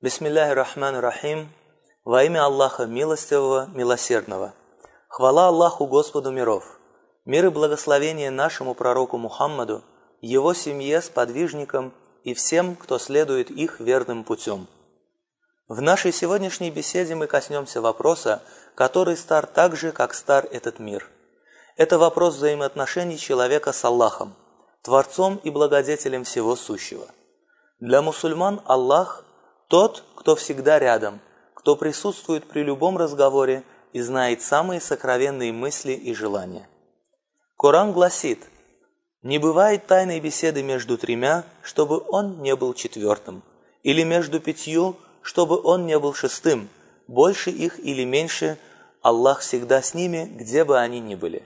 Бисмилляхи рахман рахим. Во имя Аллаха Милостивого, Милосердного. Хвала Аллаху Господу миров. Мир и благословение нашему пророку Мухаммаду, его семье, сподвижникам и всем, кто следует их верным путем. В нашей сегодняшней беседе мы коснемся вопроса, который стар так же, как стар этот мир. Это вопрос взаимоотношений человека с Аллахом, Творцом и Благодетелем всего сущего. Для мусульман Аллах тот, кто всегда рядом, кто присутствует при любом разговоре и знает самые сокровенные мысли и желания. Коран гласит, «Не бывает тайной беседы между тремя, чтобы он не был четвертым, или между пятью, чтобы он не был шестым, больше их или меньше, Аллах всегда с ними, где бы они ни были.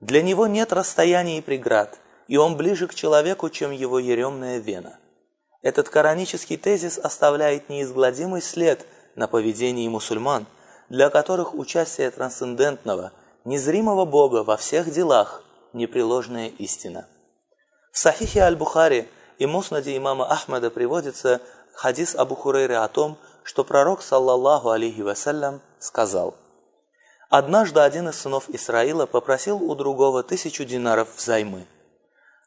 Для него нет расстояний и преград, и он ближе к человеку, чем его еремная вена». Этот коранический тезис оставляет неизгладимый след на поведении мусульман, для которых участие трансцендентного, незримого Бога во всех делах – непреложная истина. В Сахихе Аль-Бухари и Муснаде имама Ахмада приводится хадис Абу Хурейры о том, что пророк, саллаллаху алейхи вассалям, сказал «Однажды один из сынов Исраила попросил у другого тысячу динаров взаймы –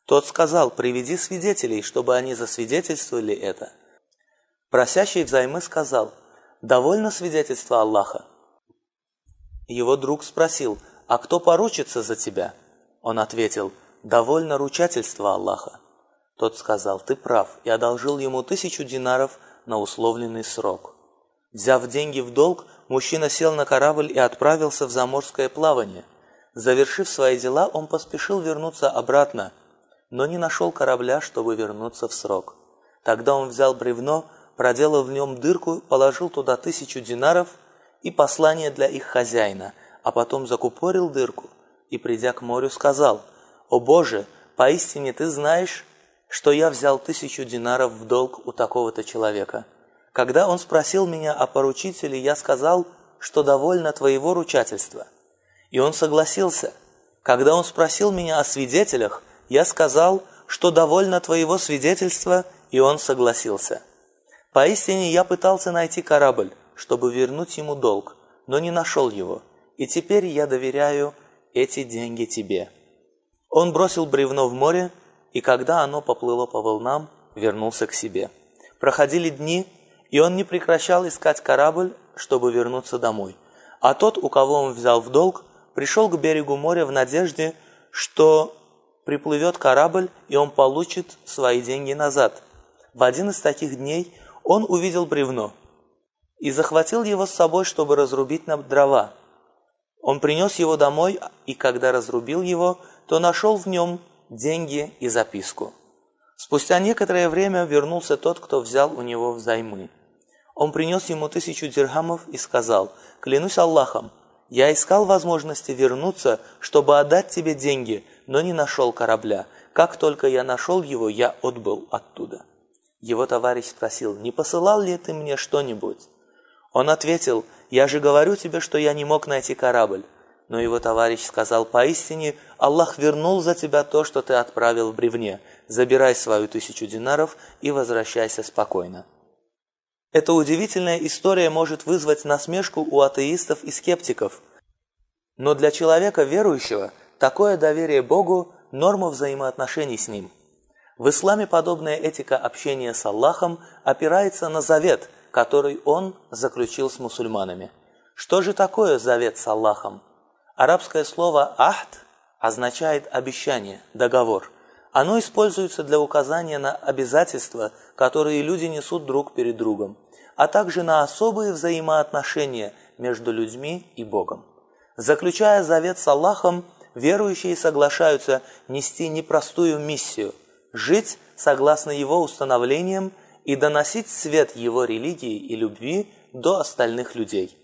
тот сказал, приведи свидетелей, чтобы они засвидетельствовали это. Просящий взаймы сказал, довольно свидетельства Аллаха. Его друг спросил, а кто поручится за тебя? Он ответил, довольно ручательства Аллаха. Тот сказал, ты прав, и одолжил ему тысячу динаров на условленный срок. Взяв деньги в долг, мужчина сел на корабль и отправился в заморское плавание. Завершив свои дела, он поспешил вернуться обратно – но не нашел корабля, чтобы вернуться в срок. Тогда он взял бревно, проделал в нем дырку, положил туда тысячу динаров и послание для их хозяина, а потом закупорил дырку и, придя к морю, сказал, «О Боже, поистине ты знаешь, что я взял тысячу динаров в долг у такого-то человека. Когда он спросил меня о поручителе, я сказал, что довольно твоего ручательства. И он согласился. Когда он спросил меня о свидетелях, я сказал, что довольно твоего свидетельства, и он согласился. Поистине я пытался найти корабль, чтобы вернуть ему долг, но не нашел его, и теперь я доверяю эти деньги тебе». Он бросил бревно в море, и когда оно поплыло по волнам, вернулся к себе. Проходили дни, и он не прекращал искать корабль, чтобы вернуться домой. А тот, у кого он взял в долг, пришел к берегу моря в надежде, что приплывет корабль, и он получит свои деньги назад. В один из таких дней он увидел бревно и захватил его с собой, чтобы разрубить на дрова. Он принес его домой, и когда разрубил его, то нашел в нем деньги и записку. Спустя некоторое время вернулся тот, кто взял у него взаймы. Он принес ему тысячу дирхамов и сказал, «Клянусь Аллахом, я искал возможности вернуться, чтобы отдать тебе деньги, но не нашел корабля. Как только я нашел его, я отбыл оттуда. Его товарищ спросил, не посылал ли ты мне что-нибудь? Он ответил, я же говорю тебе, что я не мог найти корабль. Но его товарищ сказал, поистине Аллах вернул за тебя то, что ты отправил в бревне. Забирай свою тысячу динаров и возвращайся спокойно. Эта удивительная история может вызвать насмешку у атеистов и скептиков. Но для человека верующего – Такое доверие Богу – норма взаимоотношений с Ним. В исламе подобная этика общения с Аллахом опирается на завет, который Он заключил с мусульманами. Что же такое завет с Аллахом? Арабское слово «ахд» означает обещание, договор. Оно используется для указания на обязательства, которые люди несут друг перед другом, а также на особые взаимоотношения между людьми и Богом. Заключая завет с Аллахом – верующие соглашаются нести непростую миссию – жить согласно его установлениям и доносить свет его религии и любви до остальных людей.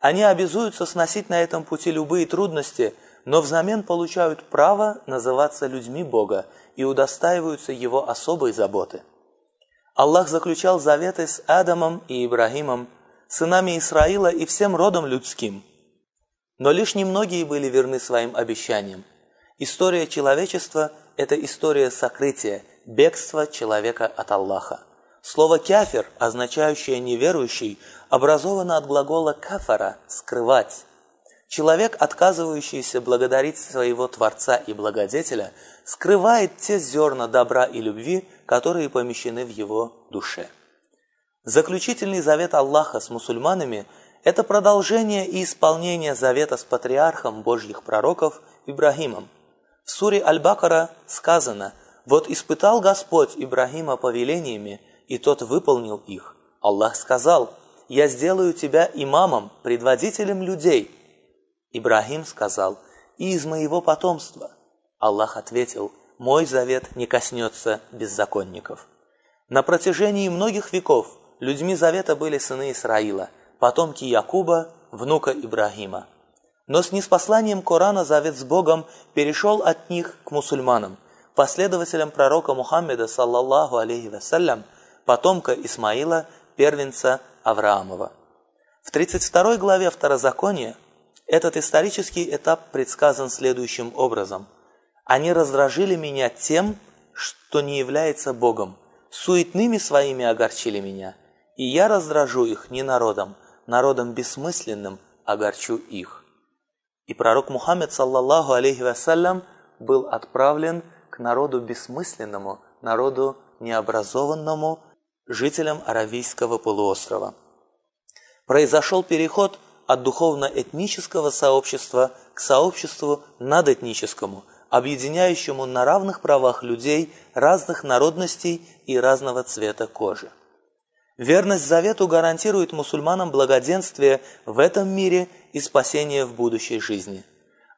Они обязуются сносить на этом пути любые трудности, но взамен получают право называться людьми Бога и удостаиваются его особой заботы. Аллах заключал заветы с Адамом и Ибрагимом, сынами Исраила и всем родом людским – но лишь немногие были верны своим обещаниям. История человечества – это история сокрытия, бегства человека от Аллаха. Слово «кяфир», означающее «неверующий», образовано от глагола «кафара» – «скрывать». Человек, отказывающийся благодарить своего Творца и Благодетеля, скрывает те зерна добра и любви, которые помещены в его душе. Заключительный завет Аллаха с мусульманами – это продолжение и исполнение завета с патриархом Божьих пророков Ибрагимом. В суре Аль-Бакара сказано «Вот испытал Господь Ибрагима повелениями, и тот выполнил их. Аллах сказал «Я сделаю тебя имамом, предводителем людей». Ибрагим сказал «И из моего потомства». Аллах ответил «Мой завет не коснется беззаконников». На протяжении многих веков – людьми завета были сыны Исраила, потомки Якуба, внука Ибрагима. Но с неспосланием Корана завет с Богом перешел от них к мусульманам, последователям пророка Мухаммеда, саллаллаху алейхи вассалям, потомка Исмаила, первенца Авраамова. В 32 главе Второзакония этот исторический этап предсказан следующим образом. «Они раздражили меня тем, что не является Богом, суетными своими огорчили меня, и я раздражу их не народом, народом бессмысленным огорчу их. И пророк Мухаммед, саллаллаху алейхи вассалям, был отправлен к народу бессмысленному, народу необразованному, жителям Аравийского полуострова. Произошел переход от духовно-этнического сообщества к сообществу надэтническому, объединяющему на равных правах людей разных народностей и разного цвета кожи. Верность завету гарантирует мусульманам благоденствие в этом мире и спасение в будущей жизни.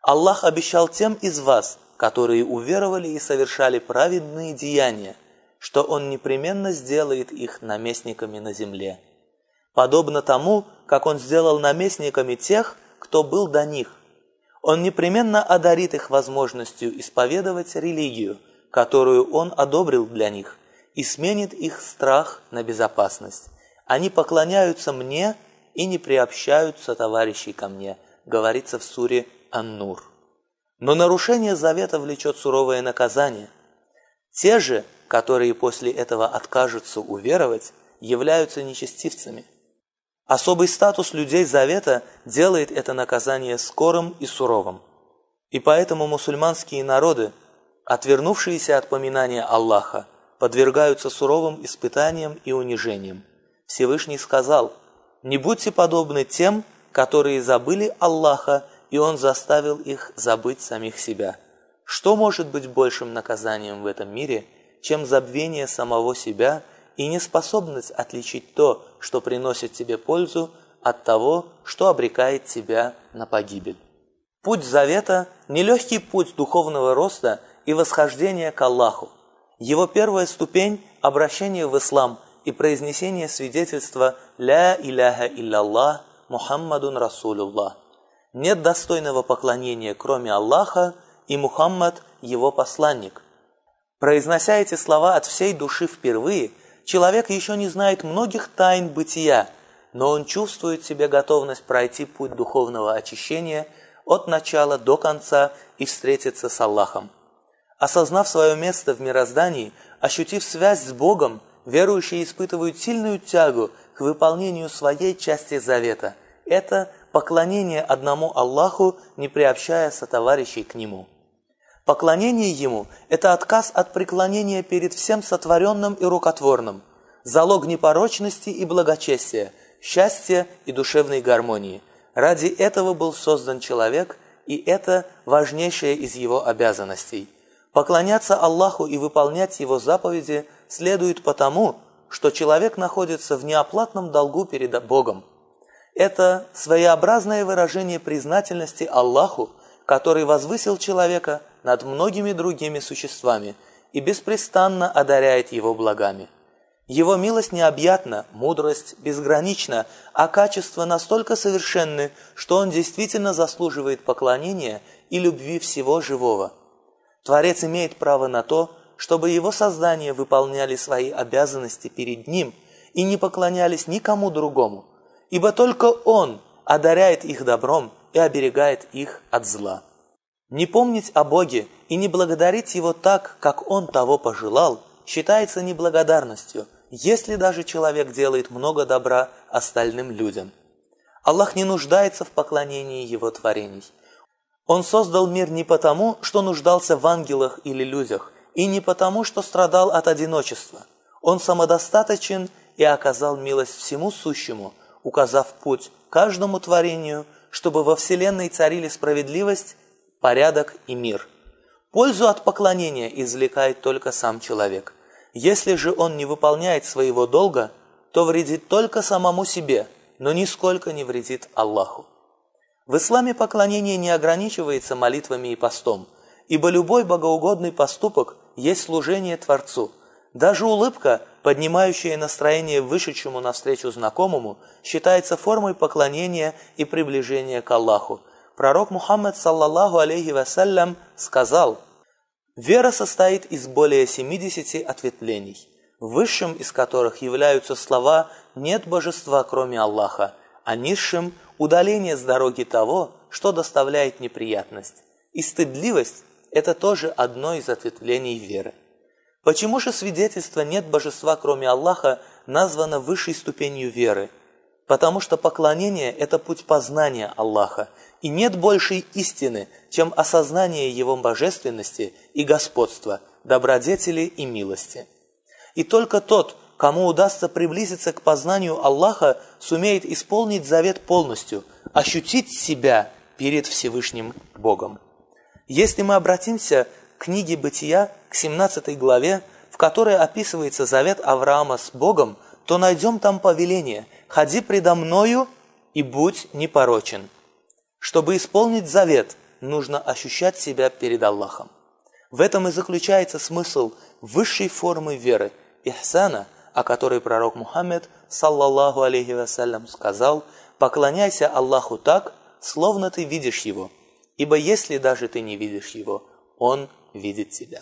Аллах обещал тем из вас, которые уверовали и совершали праведные деяния, что Он непременно сделает их наместниками на земле. Подобно тому, как Он сделал наместниками тех, кто был до них. Он непременно одарит их возможностью исповедовать религию, которую Он одобрил для них – и сменит их страх на безопасность. Они поклоняются мне и не приобщаются товарищей ко мне, говорится в суре Ан-Нур. Но нарушение завета влечет суровое наказание. Те же, которые после этого откажутся уверовать, являются нечестивцами. Особый статус людей завета делает это наказание скорым и суровым. И поэтому мусульманские народы, отвернувшиеся от поминания Аллаха, подвергаются суровым испытаниям и унижениям. Всевышний сказал, «Не будьте подобны тем, которые забыли Аллаха, и Он заставил их забыть самих себя». Что может быть большим наказанием в этом мире, чем забвение самого себя и неспособность отличить то, что приносит тебе пользу, от того, что обрекает тебя на погибель? Путь завета – нелегкий путь духовного роста и восхождения к Аллаху, его первая ступень – обращение в ислам и произнесение свидетельства «Ля иляха илляллах, Мухаммадун Расулуллах». Нет достойного поклонения, кроме Аллаха, и Мухаммад – его посланник. Произнося эти слова от всей души впервые, человек еще не знает многих тайн бытия, но он чувствует в себе готовность пройти путь духовного очищения от начала до конца и встретиться с Аллахом. Осознав свое место в мироздании, ощутив связь с Богом, верующие испытывают сильную тягу к выполнению своей части завета. Это поклонение одному Аллаху, не приобщая сотоварищей к Нему. Поклонение Ему – это отказ от преклонения перед всем сотворенным и рукотворным, залог непорочности и благочестия, счастья и душевной гармонии. Ради этого был создан человек, и это важнейшая из его обязанностей – Поклоняться Аллаху и выполнять Его заповеди следует потому, что человек находится в неоплатном долгу перед Богом. Это своеобразное выражение признательности Аллаху, который возвысил человека над многими другими существами и беспрестанно одаряет его благами. Его милость необъятна, мудрость безгранична, а качества настолько совершенны, что он действительно заслуживает поклонения и любви всего живого – Творец имеет право на то, чтобы его создания выполняли свои обязанности перед ним и не поклонялись никому другому, ибо только он одаряет их добром и оберегает их от зла. Не помнить о Боге и не благодарить Его так, как Он того пожелал, считается неблагодарностью если даже человек делает много добра остальным людям. Аллах не нуждается в поклонении Его творений. Он создал мир не потому, что нуждался в ангелах или людях, и не потому, что страдал от одиночества. Он самодостаточен и оказал милость всему сущему, указав путь каждому творению, чтобы во Вселенной царили справедливость, порядок и мир. Пользу от поклонения извлекает только сам человек. Если же он не выполняет своего долга, то вредит только самому себе, но нисколько не вредит Аллаху. В исламе поклонение не ограничивается молитвами и постом, ибо любой богоугодный поступок есть служение Творцу. Даже улыбка, поднимающая настроение вышедшему навстречу знакомому, считается формой поклонения и приближения к Аллаху. Пророк Мухаммад, саллаллаху алейхи вассалям, сказал – Вера состоит из более 70 ответвлений, высшим из которых являются слова «нет божества, кроме Аллаха», а низшим – удаление с дороги того, что доставляет неприятность. И стыдливость – это тоже одно из ответвлений веры. Почему же свидетельство «нет божества, кроме Аллаха» названо высшей ступенью веры? Потому что поклонение – это путь познания Аллаха – и нет большей истины, чем осознание Его божественности и господства, добродетели и милости. И только тот, кому удастся приблизиться к познанию Аллаха, сумеет исполнить завет полностью, ощутить себя перед Всевышним Богом. Если мы обратимся к книге Бытия, к 17 главе, в которой описывается завет Авраама с Богом, то найдем там повеление «Ходи предо мною и будь непорочен». Чтобы исполнить завет, нужно ощущать себя перед Аллахом. В этом и заключается смысл высшей формы веры, ихсана, о которой пророк Мухаммед, саллаллаху алейхи вассалям, сказал, «Поклоняйся Аллаху так, словно ты видишь Его, ибо если даже ты не видишь Его, Он видит тебя».